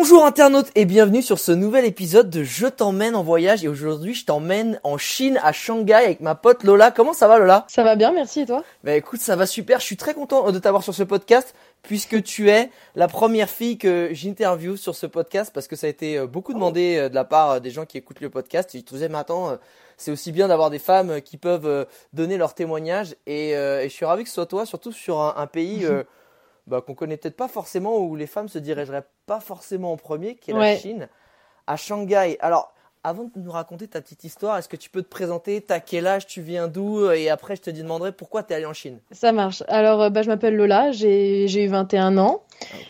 Bonjour internautes et bienvenue sur ce nouvel épisode de Je t'emmène en voyage et aujourd'hui je t'emmène en Chine à Shanghai avec ma pote Lola. Comment ça va Lola? Ça va bien, merci et toi? Bah écoute, ça va super. Je suis très content de t'avoir sur ce podcast puisque tu es la première fille que j'interviewe sur ce podcast parce que ça a été euh, beaucoup demandé euh, de la part euh, des gens qui écoutent le podcast. Ils mais attends, c'est aussi bien d'avoir des femmes qui peuvent donner leur témoignage et, et je suis ravi que ce soit toi, surtout sur un, un pays bah, qu'on connaît peut-être pas forcément où les femmes se dirigeraient pas forcément en premier, qui est la Chine, à Shanghai. Alors, avant de nous raconter ta petite histoire, est-ce que tu peux te présenter T'as quel âge Tu viens d'où Et après, je te demanderai pourquoi tu es allée en Chine? Ça marche. Alors, bah, je m'appelle Lola, j'ai eu 21 ans.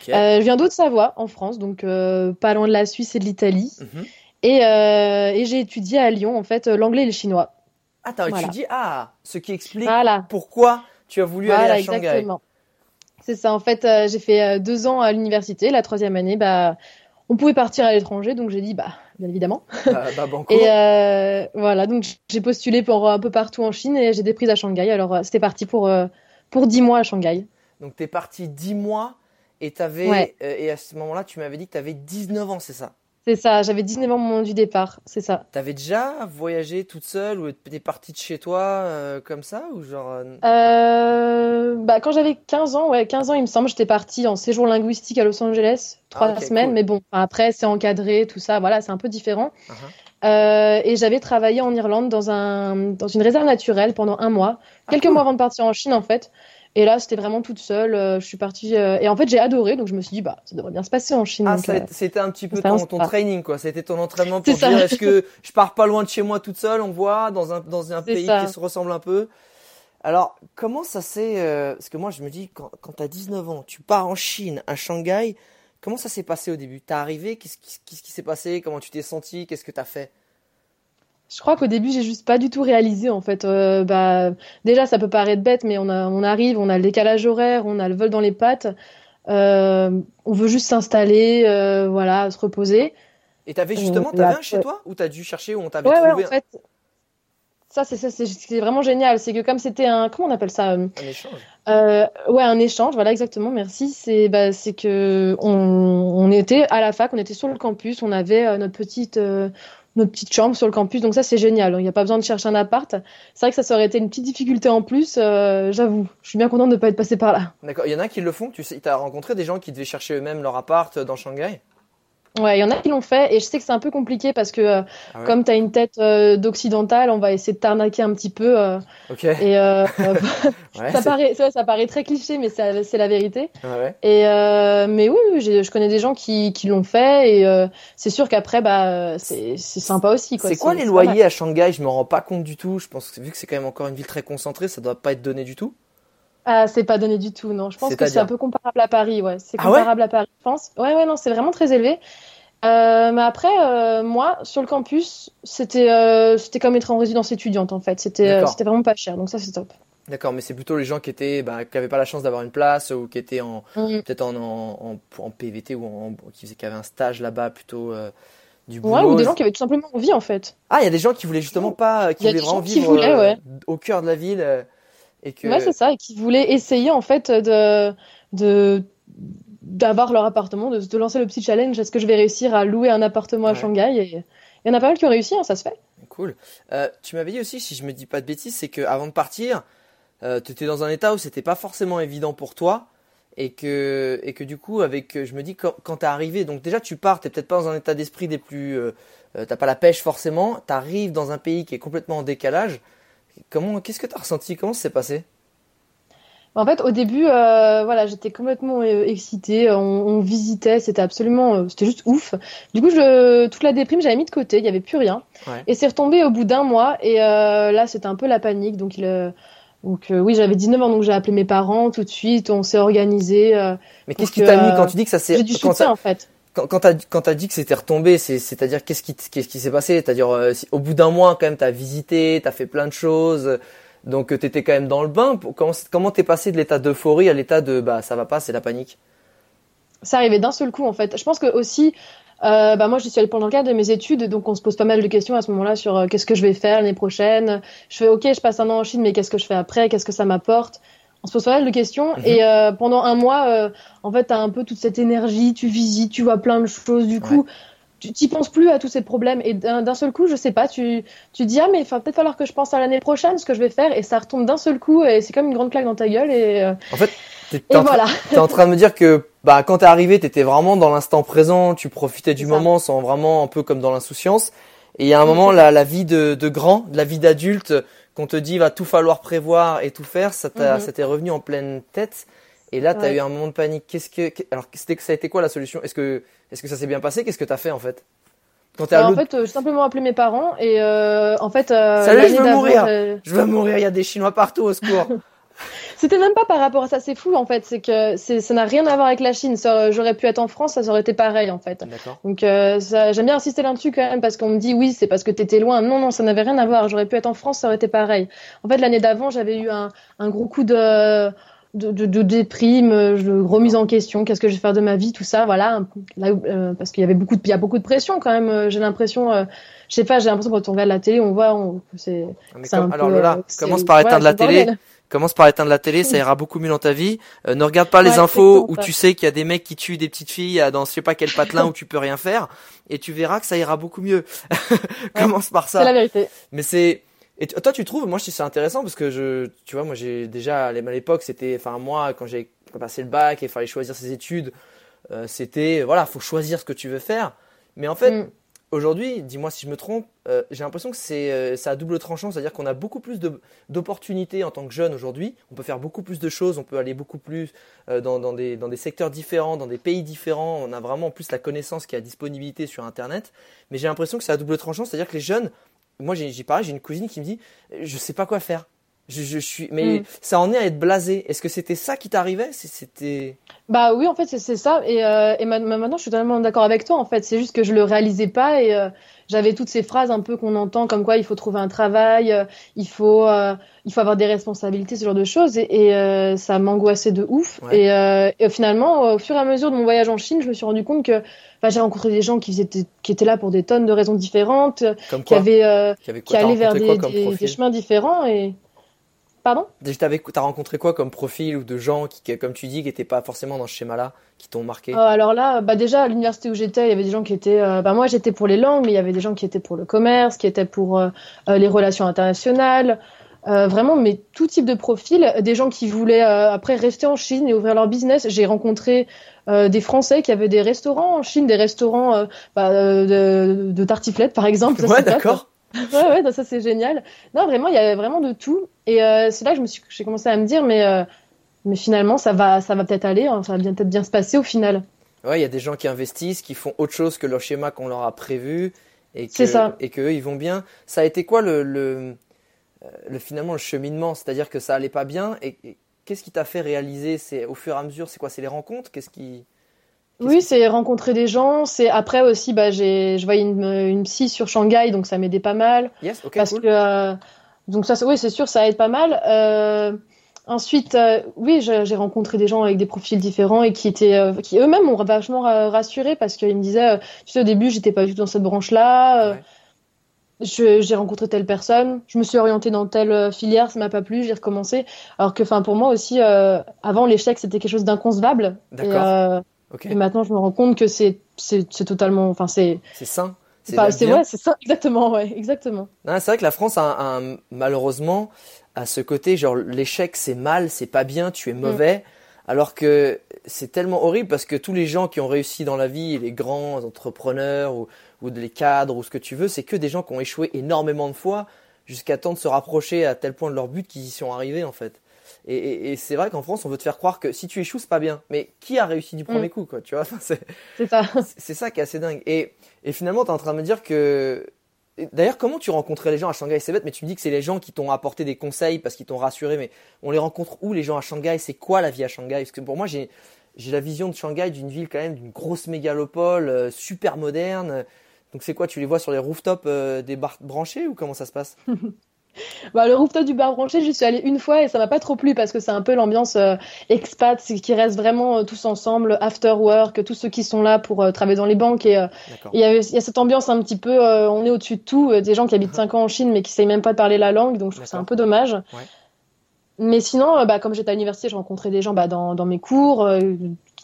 Euh, je viens d'Haute-Savoie, en France, donc euh, pas loin de la Suisse et de l'Italie. Mhm. et, euh, et j'ai étudié à Lyon, en fait, l'anglais et le chinois. Ah, t'as étudié? Ah, ce qui explique pourquoi tu as voulu aller à Shanghai. Exactement. C'est ça. En fait, euh, j'ai fait euh, deux ans à l'université. La troisième année, bah, on pouvait partir à l'étranger, donc j'ai dit, bah, bien évidemment. Bah, bah et euh, voilà, donc j'ai postulé pour un peu partout en Chine et j'ai des prises à Shanghai. Alors, c'était parti pour pour dix mois à Shanghai. Donc, t'es parti dix mois et t'avais et à ce moment-là, tu m'avais dit que tu avais 19 ans, c'est ça? C'est ça, j'avais 19 ans au moment du départ, c'est ça. T'avais déjà voyagé toute seule ou t'es partie de chez toi euh, comme ça ou genre euh, euh, bah quand j'avais 15 ans, ouais, 15 ans il me semble, j'étais partie en séjour linguistique à Los Angeles, trois ah, semaines, mais bon, après c'est encadré, tout ça, voilà, c'est un peu différent. Uh-huh. et j'avais travaillé en Irlande dans un dans une réserve naturelle pendant un mois, ah, quelques mois avant de partir en Chine en fait. Et là, c'était vraiment toute seule. Euh, je suis partie. Euh, et en fait, j'ai adoré. Donc, je me suis dit, bah, ça devrait bien se passer en Chine. Ah, euh, c'était un petit peu ton, ton training, quoi. C'était ton entraînement pour dire, est-ce que je pars pas loin de chez moi toute seule, on voit, dans un, dans un pays qui se ressemble un peu. Alors, comment ça s'est. parce que moi, je me dis, quand, quand tu as 19 ans, tu pars en Chine, à Shanghai, comment ça s'est passé au début? T'es arrivé Qu'est-ce qui s'est passé? Comment tu t'es senti? Qu'est-ce que tu as fait? Je crois qu'au début, j'ai juste pas du tout réalisé en fait. Euh, bah, déjà, ça peut paraître bête, mais on, a, on arrive, on a le décalage horaire, on a le vol dans les pattes. Euh, on veut juste s'installer, euh, voilà, se reposer. Et t'avais justement, t'avais un chez toi? Ou t'as dû chercher où on t'avait trouvé ouais, en fait, ça c'est ça c'est vraiment génial. C'est que comme c'était un comment on appelle ça Un échange. ouais, un échange. Voilà, exactement. Merci. C'est bah, c'est que on, on, était à la fac, on était sur le campus, on avait notre petite notre petite chambre sur le campus. Donc ça, c'est génial. Il n'y a pas besoin de chercher un appart. C'est vrai que ça, ça aurait été une petite difficulté en plus. Euh, j'avoue, je suis bien contente de ne pas être passée par là. D'accord. Il y en a qui le font. Tu sais, as rencontré des gens qui devaient chercher eux-mêmes leur appart dans Shanghai? Ouais, il y en a qui l'ont fait et je sais que c'est un peu compliqué parce que euh, ah comme tu as une tête euh, d'occidental, on va essayer de t'arnaquer un petit peu. Euh, ok. Et ça paraît, ça paraît très cliché, mais c'est la vérité. Ouais. Et mais oui, je connais des gens qui, qui l'ont fait et c'est sûr qu'après bah c'est sympa aussi. C'est quoi les loyers à Shanghai? Je me rends pas compte du tout. Je pense que vu que c'est quand même encore une ville très concentrée, ça doit pas être donné du tout. Ah, c'est pas donné du tout, non. Je pense que c'est un peu comparable à Paris, ouais. C'est ah comparable à Paris, je pense. Ouais, ouais, non, c'est vraiment très élevé. Euh, mais après, euh, moi, sur le campus, c'était euh, c'était comme être en résidence étudiante en fait. C'était c'était vraiment pas cher, donc ça c'est top. D'accord, mais c'est plutôt les gens qui étaient bah, qui avaient pas la chance d'avoir une place ou qui étaient en mm. peut-être en, en, en, PVT ou en, qui, faisaient, qui avaient un stage là-bas plutôt du boulot. Ouais, ou des gens qui avaient tout simplement envie en fait. Ah, il y a des gens qui voulaient justement pas, qui voulaient vraiment vivre au cœur de la ville. Et que... Ouais, c'est ça, et qui voulaient essayer en fait de, de d'avoir leur appartement, de, de, lancer le petit challenge. Est-ce que je vais réussir à louer un appartement à Shanghai Et il y en a pas mal qui ont réussi, hein, ça se fait. Cool. Euh, tu m'avais dit aussi, si je me dis pas de bêtises, c'est qu'avant de partir, euh, tu étais dans un état où c'était pas forcément évident pour toi. et que et que du coup avec je me dis quand, quand t'es arrivé donc déjà tu pars t'es peut-être pas dans un état d'esprit des plus euh, euh, t'as pas la pêche forcément t'arrives dans un pays qui est complètement en décalage comment qu'est-ce que t'as ressenti? Comment ça s'est passé? En fait, au début, euh, voilà, j'étais complètement excitée. On, visitait, c'était absolument, c'était juste ouf. Du coup, je, toute la déprime, j'avais mis de côté. Il y avait plus rien. Et c'est retombé au bout d'un mois. Et là, c'était un peu la panique. Donc, il, donc euh, oui, j'avais 19 ans, donc j'ai appelé mes parents tout de suite, on s'est organisé. Euh, Mais qu'est-ce qui t'a mis quand tu dis que ça s'est... J'ai du soutien en fait. Quand, quand as dit que c'était retombé, c'est à dire qu'est-ce qui qu'est-ce qui s'est passé? C'est-à-dire euh, au bout d'un mois quand même t'as visité, t'as fait plein de choses, donc t'étais quand même dans le bain. Comment t'es passé de l'état d'euphorie à l'état de bah ça va pas, c'est la panique? Ça arrivait d'un seul coup en fait. Je pense que aussi euh, bah moi, je suis allée pendant le cadre de mes études, donc on se pose pas mal de questions à ce moment-là sur euh, qu'est-ce que je vais faire l'année prochaine. Je fais OK, je passe un an en Chine, mais qu'est-ce que je fais après? Qu'est-ce que ça m'apporte? On se pose pas mal de questions. Mhm. Et euh, pendant un mois, euh, en fait, tu as un peu toute cette énergie, tu visites, tu vois plein de choses. Du coup, tu t'y penses plus à tous ces problèmes. Et d'un seul coup, je sais pas, tu, tu dis, ah, mais va peut-être falloir que je pense à l'année prochaine, ce que je vais faire. Et ça retombe d'un seul coup, et c'est comme une grande claque dans ta gueule. Et, en fait, T'es en, voilà. en train de me dire que bah quand t'es arrivé, t'étais vraiment dans l'instant présent, tu profitais du moment sans vraiment un peu comme dans l'insouciance. Et il y a un moment, la, la vie de, de grand, la vie d'adulte, qu'on te dit va tout falloir prévoir et tout faire, ça mhm. t'est revenu en pleine tête. Et là, t'as eu un moment de panique. Qu'est-ce que alors c'était ça a été quoi la solution? Est-ce que est-ce que ça s'est bien passé? Qu'est-ce que t'as fait en fait? Quand bah, En fait, euh, j'ai simplement appelé mes parents et euh, en fait. Euh, Salut, je veux mourir. Je veux mourir. Il y a des Chinois partout au secours. C'était même pas par rapport à ça, c'est fou en fait, c'est que ça n'a rien à voir avec la Chine. J'aurais pu être en France, ça aurait été pareil en fait. Donc euh, j'aime bien insister là-dessus quand même parce qu'on me dit oui, c'est parce que t'étais loin. Non, non, ça n'avait rien à voir. J'aurais pu être en France, ça aurait été pareil. En fait, l'année d'avant, j'avais eu un, un, gros coup de de, de, de déprime, de remise en question, qu'est-ce que je vais faire de ma vie, tout ça, voilà. Euh, parce qu'il y avait beaucoup de, il y a beaucoup de pression quand même. Euh, j'ai l'impression, euh, je sais pas, j'ai l'impression quand on regarde la télé, on voit, on, c'est. Alors peu, là, commence par éteindre la télé commence par éteindre la télé, ça ira beaucoup mieux dans ta vie. Euh, ne regarde pas les infos où tu sais qu'il y a des mecs qui tuent des petites filles dans je sais pas quel patelin où tu peux rien faire, et tu verras que ça ira beaucoup mieux. commence par ça. C'est la vérité. Mais c'est et toi tu trouves, moi je trouve c'est intéressant parce que je, tu vois, moi j'ai déjà à l'époque c'était, enfin moi quand j'ai passé le bac et fallait choisir ses études, euh, c'était voilà, faut choisir ce que tu veux faire. Mais en fait, mm. Aujourd'hui, dis-moi si je me trompe, euh, j'ai l'impression que c'est euh, ça a double tranchant, c'est-à-dire qu'on a beaucoup plus d'opportunités en tant que jeune aujourd'hui. On peut faire beaucoup plus de choses, on peut aller beaucoup plus euh, dans, dans, des, dans des secteurs différents, dans des pays différents. On a vraiment plus la connaissance qui a disponibilité sur Internet. Mais j'ai l'impression que c'est à double tranchant, c'est-à-dire que les jeunes, moi j'ai pareil, j'ai une cousine qui me dit, je sais pas quoi faire. Je, je suis, mais mm. ça en est à être blasé. Est-ce que c'était ça qui t'arrivait? C'était. Bah oui, en fait, c'est ça. Et, euh, et maintenant, je suis totalement d'accord avec toi. En fait, c'est juste que je le réalisais pas et euh, j'avais toutes ces phrases un peu qu'on entend comme quoi il faut trouver un travail, euh, il faut, euh, il faut avoir des responsabilités, ce genre de choses. Et, et euh, ça m'angoissait de ouf. Et, et, finalement, au fur et à mesure de mon voyage en Chine, je me suis rendu compte que bah, j'ai rencontré des gens qui, étaient, qui étaient là pour des tonnes de raisons différentes, qui avaient, qui, qui allaient vers des, des, des chemins différents et Pardon? T'as rencontré quoi comme profil ou de gens qui, comme tu dis, qui n'étaient pas forcément dans ce schéma-là, qui t'ont marqué? Euh, Alors là, bah déjà à l'université où j'étais, il y avait des gens qui étaient. Euh, bah moi, j'étais pour les langues, mais il y avait des gens qui étaient pour le commerce, qui étaient pour euh, les relations internationales. vraiment, mais tout type de profil. Des gens qui voulaient après rester en Chine et ouvrir leur business. J'ai rencontré des Français qui avaient des restaurants en Chine, des restaurants bah, de, de tartiflettes par exemple. ouais, d'accord ouais, ouais, ça c'est génial. Non, vraiment, il y avait vraiment de tout. Et euh, c'est là que je me suis, j'ai commencé à me dire, mais, euh, mais finalement, ça va, ça va peut-être aller, hein, ça va bien peut-être bien se passer au final. Ouais, il y a des gens qui investissent, qui font autre chose que leur schéma qu'on leur a prévu, et que, ça. et que ils vont bien. Ça a été quoi le, le, euh, le finalement le cheminement, c'est-à-dire que ça allait pas bien, et, et qu'est-ce qui t'a fait réaliser C'est au fur et à mesure, c'est quoi? C'est les rencontres? Qu'est-ce qui oui, c'est rencontrer des gens. C'est après aussi, bah, j'ai, je voyais une, une psy sur Shanghai, donc ça m'aidait pas mal. Yes, ok, parce que euh, donc ça, oui, c'est sûr, ça aide pas mal. Euh, ensuite, euh, oui, j'ai rencontré des gens avec des profils différents et qui étaient, euh, qui eux-mêmes m'ont vachement rassuré parce qu'ils me disaient, tu sais, au début, j'étais pas du tout dans cette branche-là. j'ai rencontré telle personne, je me suis orientée dans telle filière, ça m'a pas plu, j'ai recommencé. Alors que, enfin, pour moi aussi, avant l'échec, c'était quelque chose d'inconcevable. D'accord. Et maintenant, je me rends compte que c'est c'est totalement, enfin c'est c'est sain. C'est ouais, c'est ça, exactement, ouais, exactement. C'est vrai que la France a, un, malheureusement à ce côté genre l'échec c'est mal, c'est pas bien, tu es mm. mauvais. alors que c'est tellement horrible parce que tous les gens qui ont réussi dans la vie, les grands entrepreneurs ou, ou les cadres ou ce que tu veux, c'est que des gens qui ont échoué énormément de fois jusqu'à temps de se rapprocher à tel point de leur but qu'ils y sont arrivés en fait. Et, c'est vrai qu'en France, on veut te faire croire que si tu échoues, c'est pas bien. Mais qui a réussi du premier mm. coup, quoi Tu vois, c'est ça. C'est ça qui est assez dingue. Et, et finalement, tu es en train de me dire que D'ailleurs, comment tu rencontrais les gens à Shanghai? C'est bête, mais tu me dis que c'est les gens qui t'ont apporté des conseils parce qu'ils t'ont rassuré. Mais on les rencontre où les gens à Shanghai? C'est quoi la vie à Shanghai? Parce que pour moi, j'ai la vision de Shanghai d'une ville quand même d'une grosse mégalopole, euh, super moderne. Donc c'est quoi Tu les vois sur les rooftops euh, des bars branchés ou comment ça se passe? Bah, le rooftop du bar branché, j'y suis allée une fois et ça m'a pas trop plu parce que c'est un peu l'ambiance euh, expat, qui reste vraiment euh, tous ensemble, after work, tous ceux qui sont là pour euh, travailler dans les banques. Et il y, a, cette ambiance un petit peu, on est au-dessus de tout, des gens qui habitent 5 ans en Chine mais qui savent même pas parler la langue, donc je trouve c'est un peu dommage. Mais sinon, bah, comme j'étais à l'université, je rencontrais des gens bah, dans, dans, mes cours,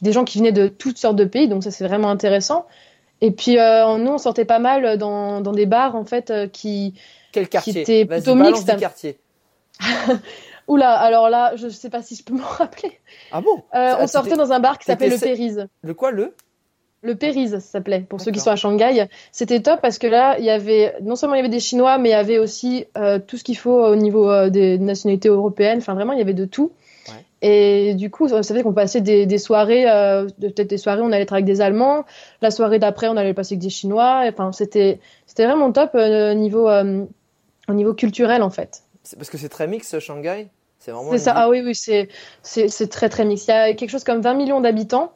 des gens qui venaient de toutes sortes de pays, donc ça c'est vraiment intéressant. Et puis nous, on sortait pas mal dans, dans des bars en fait qui quel quartier Qui était plutôt mixte. quartier. Oula, alors là, je ne sais pas si je peux m'en rappeler. Ah bon euh, On sortait dans un bar qui s'appelait le Périse. Le quoi, le Le Périse, ça s'appelait, pour ceux qui sont à Shanghai. C'était top parce que là, il y avait, non seulement il y avait des Chinois, mais il y avait aussi euh, tout ce qu'il faut au niveau euh, des nationalités européennes. Enfin, vraiment, il y avait de tout. Et du coup, ça fait qu'on passait des, soirées, peut-être des soirées, on allait être avec des Allemands. La soirée d'après, on allait passer avec des Chinois. Enfin, c'était, c'était vraiment top niveau au niveau culturel en fait. C'est parce que c'est très mix Shanghai C'est vraiment. ça, ah oui, oui, c'est, très très mix. Il y a quelque chose comme 20 millions d'habitants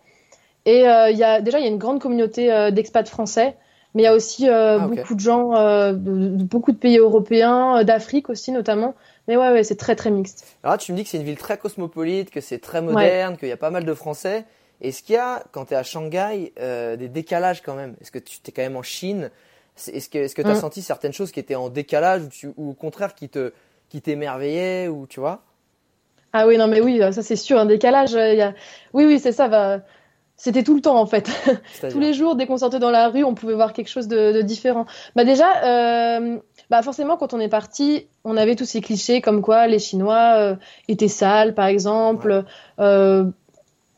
et euh, il y a, déjà il y a une grande communauté euh, d'expats français, mais il y a aussi euh, ah, beaucoup de gens de, beaucoup de pays européens, d'Afrique aussi notamment. Mais ouais, ouais, c'est très très mixte. Alors là, tu me dis que c'est une ville très cosmopolite, que c'est très moderne, qu'il y a pas mal de Français. Est-ce qu'il y a, quand tu es à Shanghai, des décalages quand même? Est-ce que tu es quand même en Chine? Est-ce que tu as mm. senti certaines choses qui étaient en décalage ou, au contraire qui te qui t'émerveillaient ou tu vois? Ah oui, non mais oui, ça c'est sûr, un décalage. Euh, Oui, oui, c'est ça. Va... C'était tout le temps en fait. Tous les jours, dès qu'on sortait dans la rue, on pouvait voir quelque chose de, différent. Bah déjà, euh, bah forcément, quand on est parti, on avait tous ces clichés comme quoi les Chinois euh, étaient sales, par exemple.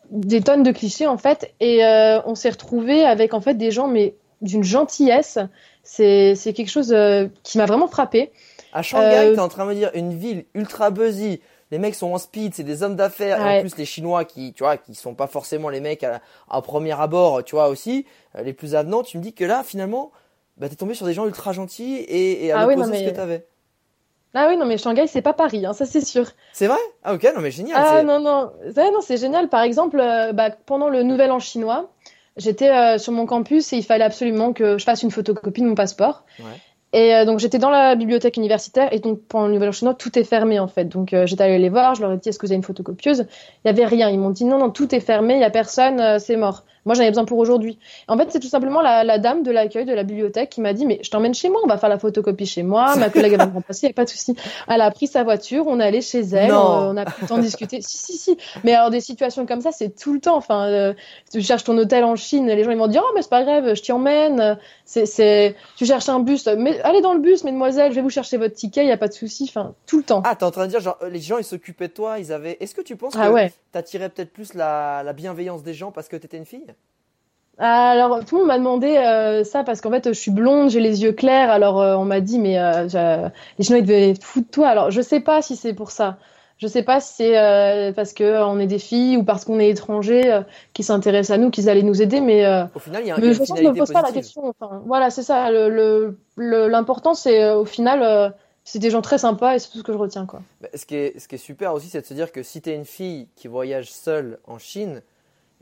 des tonnes de clichés en fait et on s'est retrouvé avec en fait des gens mais d'une gentillesse c'est quelque chose euh, qui m'a vraiment frappé. À Shanghai, euh, tu es en train de me dire une ville ultra buzzy. Les mecs sont en speed, c'est des hommes d'affaires. Et en plus, les Chinois qui, tu vois, qui sont pas forcément les mecs à, premier abord, tu vois, aussi, euh, les plus avenants. Tu me dis que là, finalement, bah, es tombé sur des gens ultra gentils et, et à ah oui, ce que t'avais. Ah oui, non, mais Shanghai, c'est pas Paris, hein, ça c'est sûr. C'est vrai? Ah ok, non, mais génial. Ah non, non, non c'est génial. Par exemple, bah, pendant le Nouvel An chinois, J'étais euh, sur mon campus et il fallait absolument que je fasse une photocopie de mon passeport. Ouais. Et euh, donc j'étais dans la bibliothèque universitaire et donc pendant le Nouvel An tout est fermé en fait. Donc euh, j'étais allée les voir, je leur ai dit est-ce que vous avez une photocopieuse? Il y avait rien. Ils m'ont dit non non tout est fermé, il y a personne, c'est mort. Moi, j'en ai besoin pour aujourd'hui. En fait, c'est tout simplement la, dame de l'accueil de la bibliothèque qui m'a dit, mais je t'emmène chez moi, on va faire la photocopie chez moi. Ma collègue va me remplacer, il n'y a pas de souci. Elle a pris sa voiture, on est allé chez elle, on, a pris le temps de discuter. si, si, si. Mais alors, des situations comme ça, c'est tout le temps. Enfin, euh, tu cherches ton hôtel en Chine, les gens, ils vont dire, oh, mais c'est pas grave, je t'y emmène. C'est, c'est, tu cherches un bus, mais allez dans le bus, mesdemoiselles, je vais vous chercher votre ticket, il n'y a pas de souci. Enfin, tout le temps. Ah, t'es en train de dire, genre, les gens, ils s'occupaient de toi, ils avaient, est-ce que tu penses ah, que ouais. t'attirais peut-être plus la, la bienveillance des gens parce que t'étais une fille? Alors, tout le monde m'a demandé euh, ça parce qu'en fait, je suis blonde, j'ai les yeux clairs. Alors, euh, on m'a dit, mais euh, les Chinois, ils devaient foutre de toi. Alors, je sais pas si c'est pour ça. Je sais pas si c'est parce qu'on est des filles ou parce qu'on est étrangers qui s'intéressent à nous, qu'ils allaient nous aider. Mais au final, il y a, une finalité ne pose pas la question. voilà, c'est ça. L'important, c'est au final, c'est des gens très sympas et c'est tout ce que je retiens. Quoi. Bah, ce, qui est, ce qui est super aussi, c'est de se dire que si tu es une fille qui voyage seule en Chine,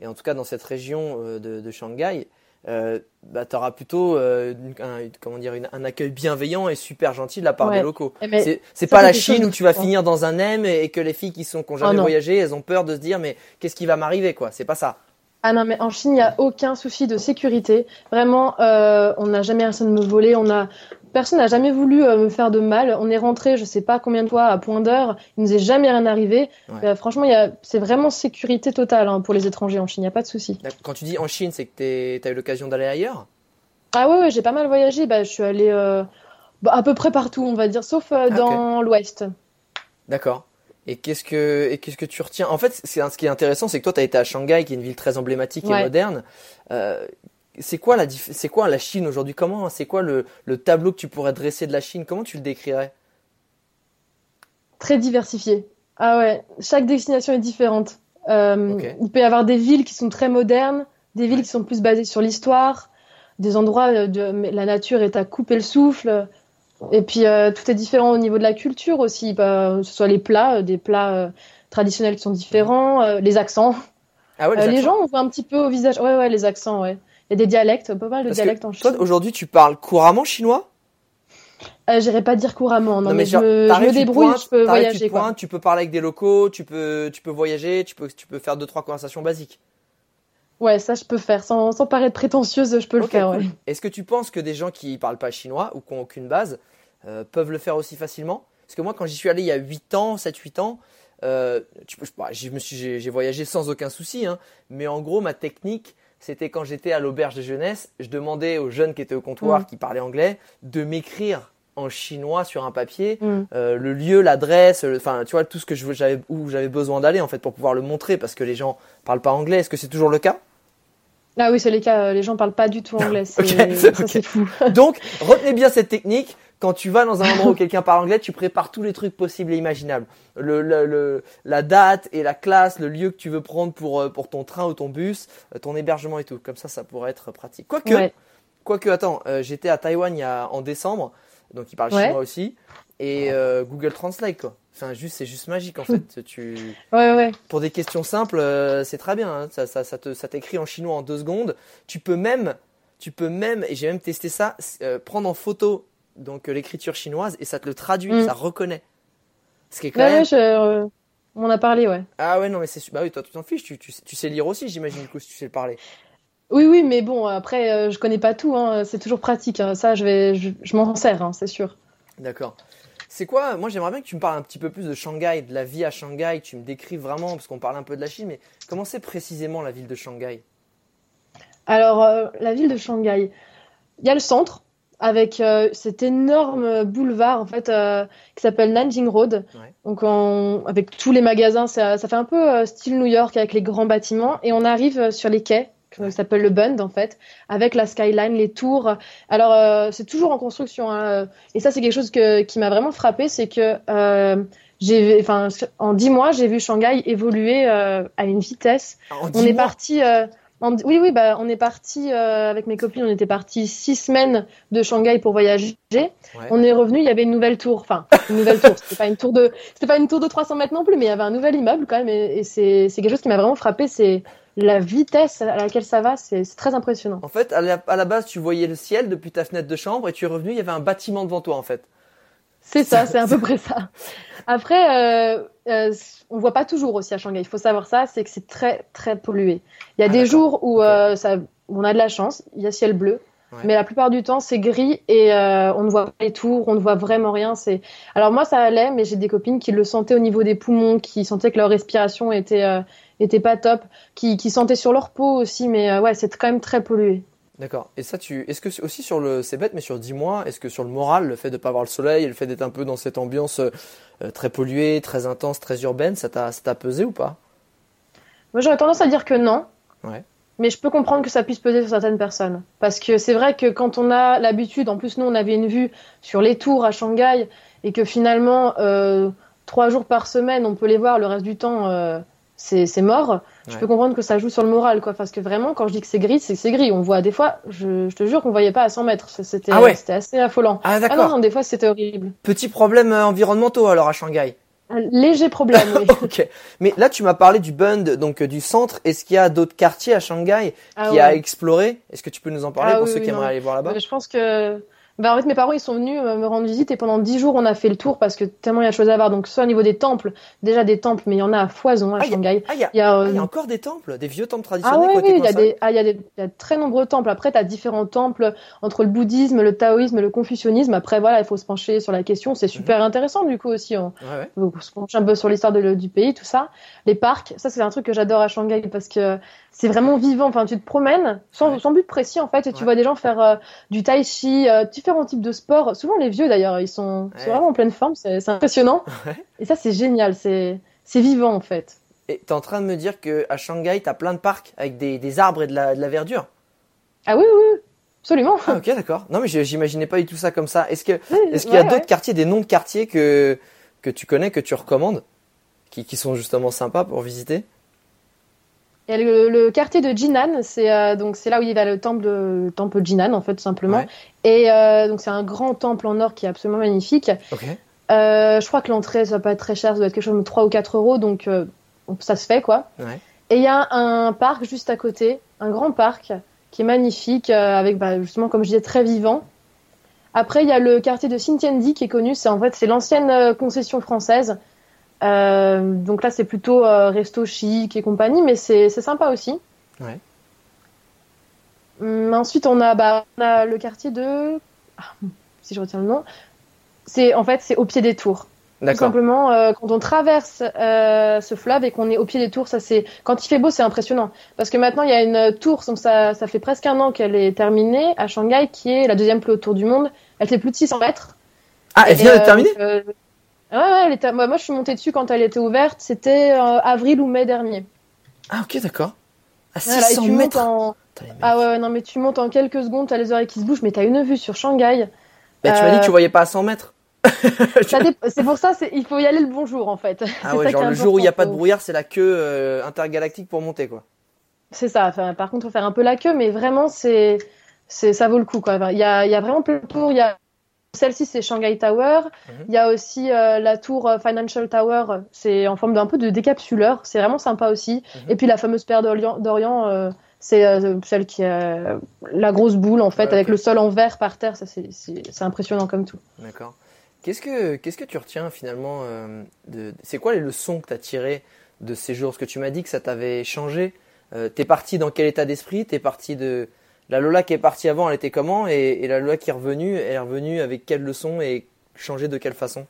et en tout cas dans cette région euh, de, Shanghai, euh, bah, tu auras plutôt euh, un, comment dire, un accueil bienveillant et super gentil de la part des locaux. Eh, c'est pas la Chine où tu vas finir dans un M et, que les filles qui sont qui ont jamais oh voyagé, elles ont peur de se dire mais qu'est-ce qui va m'arriver quoi? C'est pas ça. Ah non, mais en Chine, il n'y a aucun souci de sécurité. Vraiment, on n'a jamais rien de me voler. On a, personne n'a jamais voulu euh, me faire de mal. On est rentré, je sais pas combien de fois à point d'heure. Il nous est jamais rien arrivé. Euh, franchement, c'est vraiment sécurité totale hein, pour les étrangers en Chine. Il n'y a pas de souci. Quand tu dis en Chine, c'est que tu as eu l'occasion d'aller ailleurs? Ah ouais, j'ai pas mal voyagé. Bah, je suis allé euh, bah, à peu près partout, on va dire, sauf ah, dans l'Ouest. D'accord. Et qu'est-ce que et qu'est-ce que tu retiens? En fait, ce qui est intéressant, c'est que toi, tu as été à Shanghai, qui est une ville très emblématique et moderne. Euh, c'est quoi la c'est quoi la Chine aujourd'hui? Comment c'est quoi le, le, tableau que tu pourrais dresser de la Chine? Comment tu le décrirais? Très diversifié. Ah ouais, chaque destination est différente. Euh, Il peut y avoir des villes qui sont très modernes, des villes qui sont plus basées sur l'histoire, des endroits de la nature est à couper le souffle. Et puis euh, tout est différent au niveau de la culture aussi, bah, que ce soit les plats, euh, des plats euh, traditionnels qui sont différents, les accents. Ah ouais, les, gens on voit un petit peu au visage. Ouais ouais, les accents, ouais. Il y a des dialectes, pas mal de dialectes en Chine. Toi aujourd'hui, tu parles couramment chinois? Euh, J'irai pas dire couramment, non, mais, je, me, débrouille, je peux voyager. Tu, tu peux parler avec des locaux, tu peux, tu peux voyager, tu peux, tu peux faire deux trois conversations basiques. Ouais, ça je peux faire, sans, sans paraître prétentieuse, je peux le faire. Ouais. Est-ce que tu penses que des gens qui parlent pas chinois ou qui n'ont aucune base euh, peuvent le faire aussi facilement? Parce que moi, quand j'y suis allé il y a 8 ans, 7-8 ans, euh, tu, bah, j'ai voyagé sans aucun souci, hein, mais en gros, ma technique, c'était quand j'étais à l'auberge de jeunesse, je demandais aux jeunes qui étaient au comptoir, mm. qui parlaient anglais, de m'écrire en chinois sur un papier mm. euh, le lieu, l'adresse, enfin tu vois tout ce que j'avais où j'avais besoin d'aller en fait pour pouvoir le montrer parce que les gens parlent pas anglais. Est-ce que c'est toujours le cas? Ah oui, c'est les cas. Les gens parlent pas du tout anglais. C'est fou. Donc, retenez bien cette technique. Quand tu vas dans un endroit où quelqu'un parle anglais, tu prépares tous les trucs possibles et imaginables. Le, le, la date et la classe, le lieu que tu veux prendre pour, euh, pour ton train ou ton bus, euh, ton hébergement et tout. Comme ça, ça pourrait être pratique. Quoique, quoique attends, euh, j'étais à Taïwan il y a, en décembre, donc il parle chinois aussi, et Google Translate quoi. Enfin, juste, c'est juste magique en fait. tu... Ouais, ouais. Pour des questions simples, euh, c'est très bien. Hein. Ça, ça, ça, te, ça t'écrit en chinois en deux secondes. Tu peux même, tu peux même, et j'ai même testé ça, euh, prendre en photo donc euh, l'écriture chinoise et ça te le traduit, mm. ça reconnaît. Ce qui est quand même. Je, on en a parlé, ouais. Ah ouais, non, mais c'est bah oui, toi tu t'en fiches, tu, tu, tu, sais lire aussi, j'imagine du coup si tu sais le parler. Oui, oui, mais bon, après, je connais pas tout. Hein. C'est toujours pratique. Hein. Ça, je vais, je, je m'en sers, hein, c'est sûr. D'accord. C'est quoi Moi, j'aimerais bien que tu me parles un petit peu plus de Shanghai, de la vie à Shanghai. Tu me décris vraiment, parce qu'on parle un peu de la Chine, mais comment c'est précisément la ville de Shanghai? Alors, euh, la ville de Shanghai, il y a le centre avec euh, cet énorme boulevard en fait euh, qui s'appelle Nanjing Road. Donc, avec tous les magasins, ça, ça fait un peu style New York avec les grands bâtiments, et on arrive sur les quais ça s'appelle le Bund en fait, avec la skyline, les tours. Alors euh, c'est toujours en construction, hein. et ça c'est quelque chose que, qui m'a vraiment frappé, c'est que euh, j'ai, enfin en dix mois j'ai vu Shanghai évoluer euh, à une vitesse. on est parti. Oui, oui, bah, on est parti avec mes copines. On était parti six semaines de Shanghai pour voyager. On est revenu, il y avait une nouvelle tour. Enfin, une nouvelle tour. C'était pas une tour de, c'était pas une tour de 300 mètres non plus, mais il y avait un nouvel immeuble quand même. Et, et c'est, c'est quelque chose qui m'a vraiment frappé. C'est la vitesse à laquelle ça va, c'est très impressionnant. En fait, à la, base, tu voyais le ciel depuis ta fenêtre de chambre et tu es revenu, il y avait un bâtiment devant toi, en fait. C'est ça, c'est à peu près ça. Après, euh, euh, on voit pas toujours aussi à Shanghai. Il faut savoir ça, c'est que c'est très très pollué. Il y a ah, des jours où euh, ça, on a de la chance, il y a ciel bleu, mais la plupart du temps c'est gris et euh, on ne voit pas les tours, on ne voit vraiment rien. C'est alors moi ça allait, mais j'ai des copines qui le sentaient au niveau des poumons, qui sentaient que leur respiration était euh, était pas top, qui, qui sentaient sur leur peau aussi, mais euh, ouais, c'est quand même très pollué. D'accord. Et ça, tu, est-ce que aussi sur le, c'est bête, mais sur 10 mois, est-ce que sur le moral, le fait de pas avoir le soleil, le fait d'être un peu dans cette ambiance euh, très polluée, très intense, très urbaine, ça t'a, ça t'a pesé ou pas? Moi, j'aurais tendance à dire que non. Ouais. Mais je peux comprendre que ça puisse peser sur certaines personnes. Parce que c'est vrai que quand on a l'habitude, en plus nous on avait une vue sur les tours à Shanghai, et que finalement, euh, trois jours par semaine, on peut les voir, le reste du temps, euh, c'est mort. Je peux comprendre que ça joue sur le moral, quoi. Parce que vraiment, quand je dis que c'est gris, c'est que c'est gris. On voit des fois, je, je te jure qu'on voyait pas à 100 mètres. C'était ah assez affolant. Ah, d'accord. Ah non, des fois, c'était horrible. Petits problèmes euh, environnementaux alors à Shanghai. Un léger problème, oui. ok. Mais là, tu m'as parlé du Bund, donc euh, du centre. Est-ce qu'il y a d'autres quartiers à Shanghai ah qui a exploré? Est-ce que tu peux nous en parler ah pour ceux qui aimeraient aller voir là-bas? Je pense que bah, en fait, mes parents, ils sont venus euh, me rendre visite et pendant dix jours, on a fait le tour parce que tellement il y a de choses à voir. Donc, soit au niveau des temples, déjà des temples, mais il y en a à foison à Shanghai. Il y, a, encore des temples, des vieux temples traditionnels. Ah oui, il y, a des, ah, y a des, y a très nombreux temples. Après, tu as différents temples entre le bouddhisme, le taoïsme, le confucianisme. Après, voilà, il faut se pencher sur la question. C'est super mhm. intéressant, du coup, aussi. On, ouais, se penche un peu sur l'histoire du pays, tout ça. Les parcs, ça, c'est un truc que j'adore à Shanghai parce que c'est vraiment vivant. Enfin, tu te promènes sans, sans but précis, en fait, et tu vois des gens faire euh, du tai chi. Euh, différents types de sports. Souvent les vieux d'ailleurs, ils sont, vraiment en pleine forme, c'est impressionnant. Et ça c'est génial, c'est vivant en fait. Et tu es en train de me dire qu'à Shanghai, tu as plein de parcs avec des, arbres et de la, verdure? Ah oui, oui, absolument. Ah, ok, d'accord. Non mais j'imaginais pas du tout ça comme ça. Est-ce qu'il y a d'autres quartiers, des noms de quartiers que, que tu connais, que tu recommandes, qui, qui sont justement sympas pour visiter? Le, quartier de Jinan, c'est euh, donc c'est là où il y a le temple de temple Jinan en fait tout simplement. Et euh, donc c'est un grand temple en or qui est absolument magnifique. Euh, je crois que l'entrée ça va pas être très cher, ça doit être quelque chose de 3 ou 4 euros, donc ça se fait quoi. Et il y a un parc juste à côté, un grand parc qui est magnifique avec bah, justement comme je disais très vivant. Après il y a le quartier de Xintiandi qui est connu, c'est en fait c'est l'ancienne concession française. Euh, donc là, c'est plutôt euh, resto chic et compagnie, mais c'est sympa aussi. Ouais. Hum, ensuite, on a, bah, on a le quartier de. Ah, si je retiens le nom. C'est en fait, c'est au pied des tours. Tout simplement, euh, quand on traverse ce fleuve et qu'on est au pied des tours, ça c'est quand il fait beau, c'est impressionnant. Parce que maintenant, il y a une tour, donc ça, ça fait presque un an qu'elle est terminée à Shanghai, qui est la deuxième plus haute tour du monde. Elle fait plus de 600 mètres. Ah, elle vient de terminer? Ouais, ouais, elle était... moi, moi, je suis montée dessus quand elle était ouverte. C'était euh, avril ou mai dernier. Ah, ok, d'accord. À 600 mètres. Ah ouais, non, mais tu montes en quelques secondes, t'as les oreilles qui se bougent, mais t'as une vue sur Shanghai. Bah, tu m'as dit que tu euh, voyais pas à 100 mètres. c'est pour ça, il faut y aller le bon jour en fait. Ah ouais, genre le jour où il n'y a pas de brouillard, c'est la queue euh, intergalactique pour monter quoi. C'est ça. Enfin, par contre, faut faire un peu la queue, mais vraiment, c'est, ça vaut le coup quoi. Il y a, y a vraiment plein de tours. Il y a celle-ci, c'est Shanghai Tower. Mhm. Il y a aussi euh, la tour euh, Financial Tower. C'est en forme d'un peu de décapsuleur. C'est vraiment sympa aussi. Mhm. Et puis la fameuse paire d'Orient, euh, c'est celle qui a la grosse boule en fait, avec le sol en verre par terre. Ça, c'est impressionnant comme tout. D'accord. Qu'est-ce que qu'est-ce que tu retiens finalement de C'est quoi les leçons que tu as tirées de ces jours? Parce que tu m'as dit que ça t'avait changé. T'es parti dans quel état d'esprit? T'es parti de la Lola qui est partie avant, elle était comment et, la Lola qui est revenue, elle est revenue avec quelle leçon et changée de quelle façon?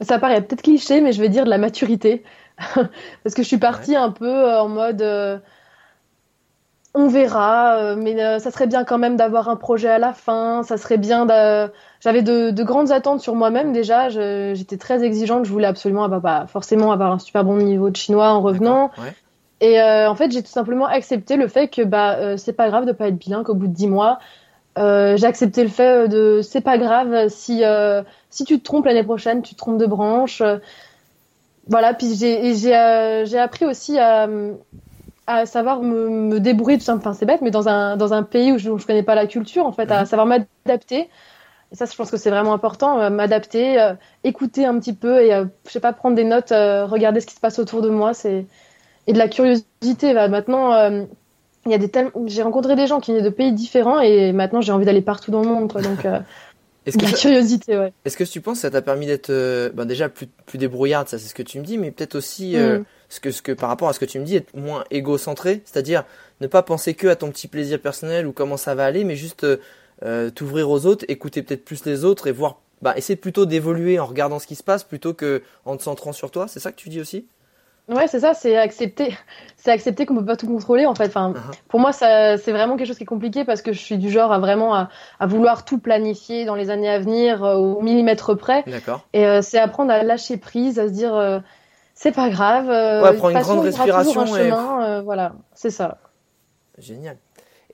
Ça paraît peut-être cliché, mais je vais dire de la maturité. Parce que je suis partie un peu euh, en mode euh, on verra, euh, mais ça serait bien quand même d'avoir un projet à la fin. Ça serait bien. J'avais de, grandes attentes sur moi-même déjà. J'étais très exigeante. Je voulais absolument avoir, bah, forcément avoir un super bon niveau de chinois en revenant. Et euh, en fait, j'ai tout simplement accepté le fait que bah euh, c'est pas grave de pas être bilingue au bout de dix mois. Euh, j'ai accepté le fait de c'est pas grave si si tu te trompes l'année prochaine, tu te trompes de branche. voilà, puis j'ai j'ai appris aussi à à savoir me, me débrouiller tout simplement. Enfin, c'est bête, mais dans un dans un pays où je, où je connais pas la culture, en fait, à mhm. savoir m'adapter. Et ça, je pense que c'est vraiment important, m'adapter, écouter un petit peu et je sais pas prendre des notes, regarder ce qui se passe autour de moi. C'est et de la curiosité. Bah, maintenant, euh, il y a des j'ai rencontré des gens qui venaient de pays différents et maintenant j'ai envie d'aller partout dans le monde. Quoi, donc, euh, est-ce que la curiosité, ouais. Est-ce que tu penses que ça t'a permis d'être euh, ben déjà plus, plus débrouillarde, ça c'est ce que tu me dis, mais peut-être aussi mm. ce, que, ce que par rapport à ce que tu me dis, être moins égocentré, c'est-à-dire ne pas penser que à ton petit plaisir personnel ou comment ça va aller, mais juste t'ouvrir aux autres, écouter peut-être plus les autres et voir, bah, essayer plutôt d'évoluer en regardant ce qui se passe plutôt que en te centrant sur toi. C'est ça que tu dis aussi? Ouais, c'est ça, c'est accepter, c'est accepter qu'on peut pas tout contrôler en fait. Enfin, uh-huh. pour moi, ça, c'est vraiment quelque chose qui est compliqué parce que je suis du genre à vraiment à, vouloir tout planifier dans les années à venir euh, au millimètre près. D'accord. Et euh, c'est apprendre à lâcher prise, à se dire euh, c'est pas grave. ouais, prendre une grande respiration. Un chemin, voilà, c'est ça. Génial.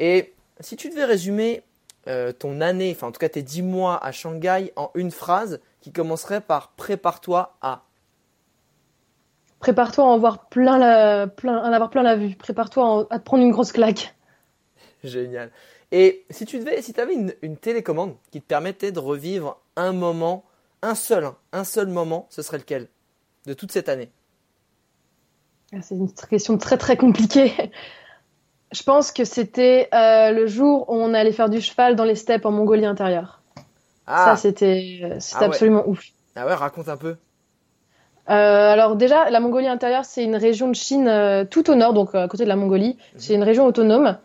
Et si tu devais résumer ton année, enfin en tout cas tes dix mois à Shanghai en une phrase qui commencerait par prépare-toi à prépare-toi à en avoir plein la, plein, en avoir plein la vue. Prépare-toi à, te prendre une grosse claque. Génial. Et si tu devais, si avais une, télécommande qui te permettait de revivre un moment, un seul, hein, un seul moment, ce serait lequel de toute cette année? Ah, C'est une question très très compliquée. Je pense que c'était euh, le jour où on allait faire du cheval dans les steppes en Mongolie intérieure. Ah. Ça, c'était euh, ah absolument ouf. Ah ouais, raconte un peu. Euh, alors déjà, la Mongolie intérieure, c'est une région de Chine euh, tout au nord, donc euh, à côté de la Mongolie. Mhm. C'est une région autonome.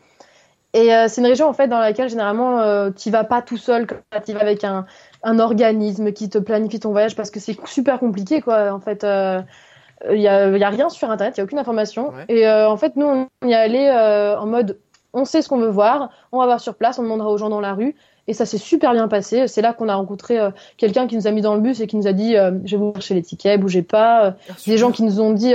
Et c'est une région en fait dans laquelle généralement tu vas pas tout seul, tu vas avec un, un, organisme qui te planifie ton voyage parce que c'est super compliqué quoi. En fait, il y a, y, a, rien sur internet, il y a aucune information. Et en fait, nous on y est allé en mode on sait ce qu'on veut voir, on va voir sur place, on demandera aux gens dans la rue Et ça s'est super bien passé. C'est là qu'on a rencontré euh, quelqu'un qui nous a mis dans le bus et qui nous a dit euh, Je vais vous chercher les tickets, bougez pas. Ah, des gens qui nous ont dit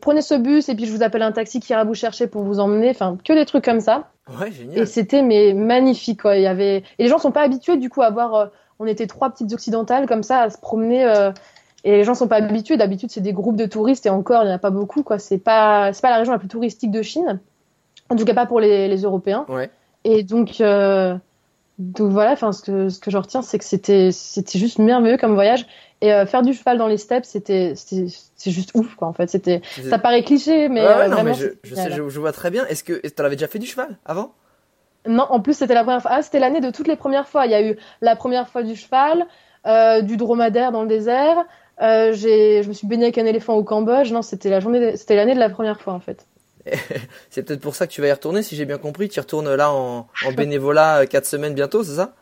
Prenez ce bus et puis je vous appelle un taxi qui ira vous chercher pour vous emmener. Enfin, que des trucs comme ça. Ouais, génial. Et c'était mais magnifique. Quoi. Il y avait... Et les gens sont pas habitués du coup à voir. on était trois petites occidentales comme ça à se promener. Et les gens sont pas habitués. D'habitude, c'est des groupes de touristes et encore, il n'y en a pas beaucoup. Quoi. C'est pas, c'est pas la région la plus touristique de Chine. En tout cas, pas pour les, les Européens. Ouais. Et donc, euh, donc voilà, enfin, ce que, ce que je retiens, c'est que c'était, c'était juste merveilleux comme voyage. Et euh, faire du cheval dans les steppes, c'était, c'est juste ouf, quoi. En fait, c'était, ça paraît cliché, mais, ouais, non, mais je, je, sais, je, vois très bien. Est-ce que tu avais déjà fait du cheval avant? Non, en plus, c'était la première fois. Ah, c'était l'année de toutes les premières fois. Il y a eu la première fois du cheval, euh, du dromadaire dans le désert. Euh, je me suis baignée avec un éléphant au Cambodge. Non, c'était la journée, c'était l'année de la première fois en fait. c'est peut-être pour ça que tu vas y retourner, si j'ai bien compris. Tu y retournes là en, en bénévolat 4 euh, semaines bientôt, c'est ça?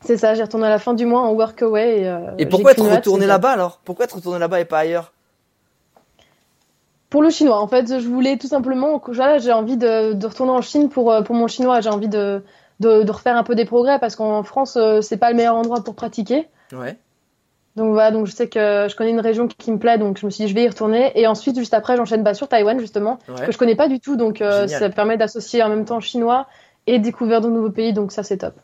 C'est ça, j'y retourne à la fin du mois en workaway. Et, euh, et pourquoi être retourné là-bas alors? Pourquoi être retourné là-bas et pas ailleurs? Pour le chinois, en fait, je voulais tout simplement, j'ai envie de, de, retourner en Chine pour, euh, pour mon chinois. J'ai envie de, de, de, refaire un peu des progrès parce qu'en France, c'est pas le meilleur endroit pour pratiquer. Ouais. Donc voilà, donc je sais que je connais une région qui, me plaît, donc je me suis dit je vais y retourner. Et ensuite, juste après, j'enchaîne bah, sur Taïwan justement, que je connais pas du tout, donc euh, ça permet d'associer en même temps chinois et découvrir de nouveaux pays, donc ça c'est top.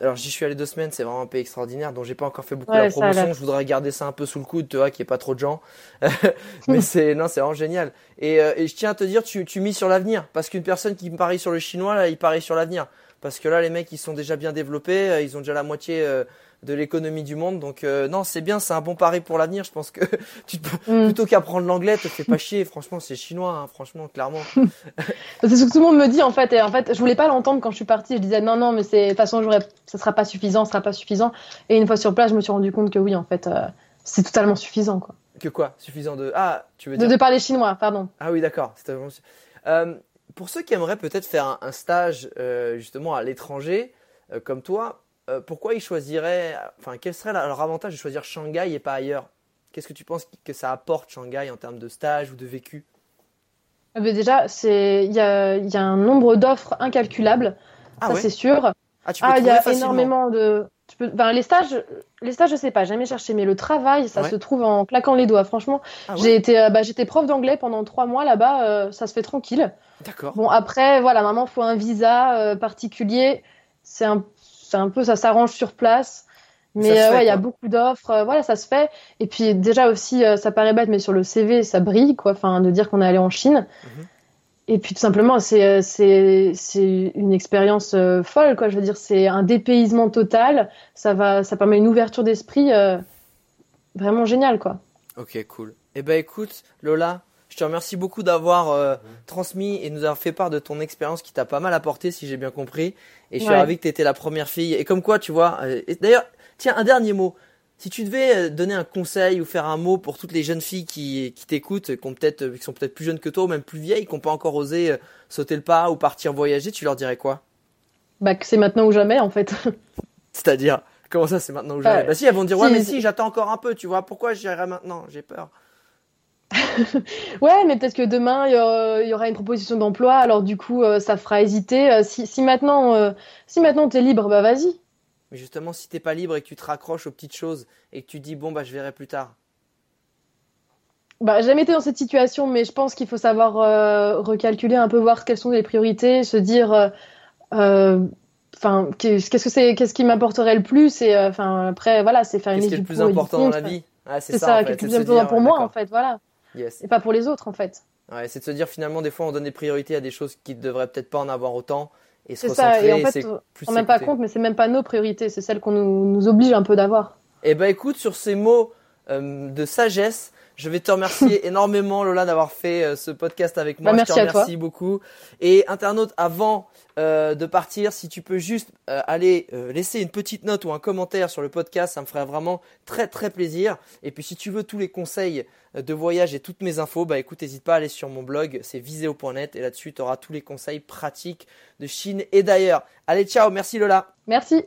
alors j'y suis allé deux semaines, c'est vraiment un pays extraordinaire dont j'ai pas encore fait beaucoup la promotion. Je voudrais garder ça un peu sous le coude, tu vois, qu'il n'y ait pas trop de gens. Mais c'est non, c'est vraiment génial. Et, euh, et, je tiens à te dire, tu, tu mises sur l'avenir, parce qu'une personne qui parie sur le chinois, là, il parie sur l'avenir. Parce que là, les mecs, ils sont déjà bien développés, euh, ils ont déjà la moitié de l'économie du monde. Donc euh, non, c'est bien, c'est un bon pari pour l'avenir. Je pense que tu mm. plutôt qu'apprendre l'anglais, te fais pas chier. Franchement, c'est chinois, hein, franchement, clairement. c'est ce que tout le monde me dit en fait. Et en fait, je voulais pas l'entendre quand je suis partie. Je disais non, non, mais c'est de toute façon, ça sera pas suffisant, ça sera pas suffisant. Et une fois sur place, je me suis rendu compte que oui, en fait, euh, c'est totalement suffisant, quoi. Que quoi? Suffisant de ah, tu veux dire de, parler chinois, pardon. Ah oui, d'accord. Euh, pour ceux qui aimeraient peut-être faire un, stage justement à l'étranger, comme toi, euh, pourquoi ils choisiraient, enfin, quel serait leur avantage de choisir Shanghai et pas ailleurs? Qu'est-ce que tu penses que ça apporte Shanghai en termes de stage ou de vécu? Eh ben, Déjà, il y a, y a, un nombre d'offres incalculables, ah ça c'est sûr. Ah, tu peux ah, il y a énormément de. Tu peux... les stages, les stages, je sais pas, jamais cherché, mais le travail, ça se trouve en claquant les doigts. Franchement, ah j'ai été, euh, bah, j'étais prof d'anglais pendant trois mois là-bas, euh, ça se fait tranquille. D'accord. Bon après, voilà, maman, faut un visa particulier. C'est un c'est un peu ça s'arrange sur place. Mais euh, ouais, il y a beaucoup d'offres, euh, voilà, ça se fait. Et puis déjà aussi, euh, ça paraît bête, mais sur le CV, ça brille, quoi. Enfin, de dire qu'on est allé en Chine. Mhm. Et puis tout simplement, c'est c'est c'est une expérience folle, quoi. Je veux dire, c'est un dépaysement total. Ça va, ça permet une ouverture d'esprit vraiment géniale, quoi. Ok, cool. Eh ben écoute, Lola, je te remercie beaucoup d'avoir euh, transmis et nous avoir fait part de ton expérience qui t'a pas mal apporté, si j'ai bien compris. Et je suis ravi que tu étais la première fille. Et comme quoi, tu vois. Euh, D'ailleurs, tiens, un dernier mot. Si tu devais euh, donner un conseil ou faire un mot pour toutes les jeunes filles qui, qui t'écoutent, qui, peut qui sont peut-être plus jeunes que toi ou même plus vieilles, qui n'ont pas encore osé sauter le pas ou partir voyager, tu leur dirais quoi? Bah que c'est maintenant ou jamais en fait. C'est-à-dire Comment ça, c'est maintenant ou jamais? Bah, bah si, elles vont dire, ouais, mais si, j'attends encore un peu, tu vois, pourquoi j'irai maintenant? J'ai peur. Ouais, mais peut-être que demain il y, aura une proposition d'emploi, alors du coup euh, ça fera hésiter. Euh, si, si, maintenant, euh, si maintenant t'es libre, bah vas-y. Mais justement, si t'es pas libre et que tu te raccroches aux petites choses et que tu dis bon bah je verrai plus tard. Bah jamais été dans cette situation, mais je pense qu'il faut savoir recalculer un peu, voir quelles sont les priorités, se dire, enfin qu'est-ce que c'est, qu'est-ce qui m'apporterait le plus et enfin après voilà, c'est faire une étude. Qu'est-ce qui est le plus important dans la vie? C'est ça, qu'est-ce qui est le plus important pour moi en fait, voilà. Et pas pour les autres, en fait. Ouais, c'est de se dire finalement, des fois, on donne des priorités à des choses qui ne devraient peut-être pas en avoir autant. Et se recentrer, ça. Et en fait, on même pas compte, mais c'est même pas nos priorités, c'est celles qu'on nous, nous, oblige un peu d'avoir. Eh ben, écoute, sur ces mots euh, de sagesse, je vais te remercier énormément, Lola, d'avoir fait euh, ce podcast avec moi. Bah, merci je te remercie beaucoup. Et internaute, avant euh, de partir, si tu peux juste euh, aller euh, laisser une petite note ou un commentaire sur le podcast, ça me ferait vraiment très très plaisir. Et puis si tu veux tous les conseils de voyage et toutes mes infos, bah écoute, n'hésite pas à aller sur mon blog, c'est viseo.net et là-dessus tu auras tous les conseils pratiques de Chine et d'ailleurs. Allez, ciao, merci Lola. Merci.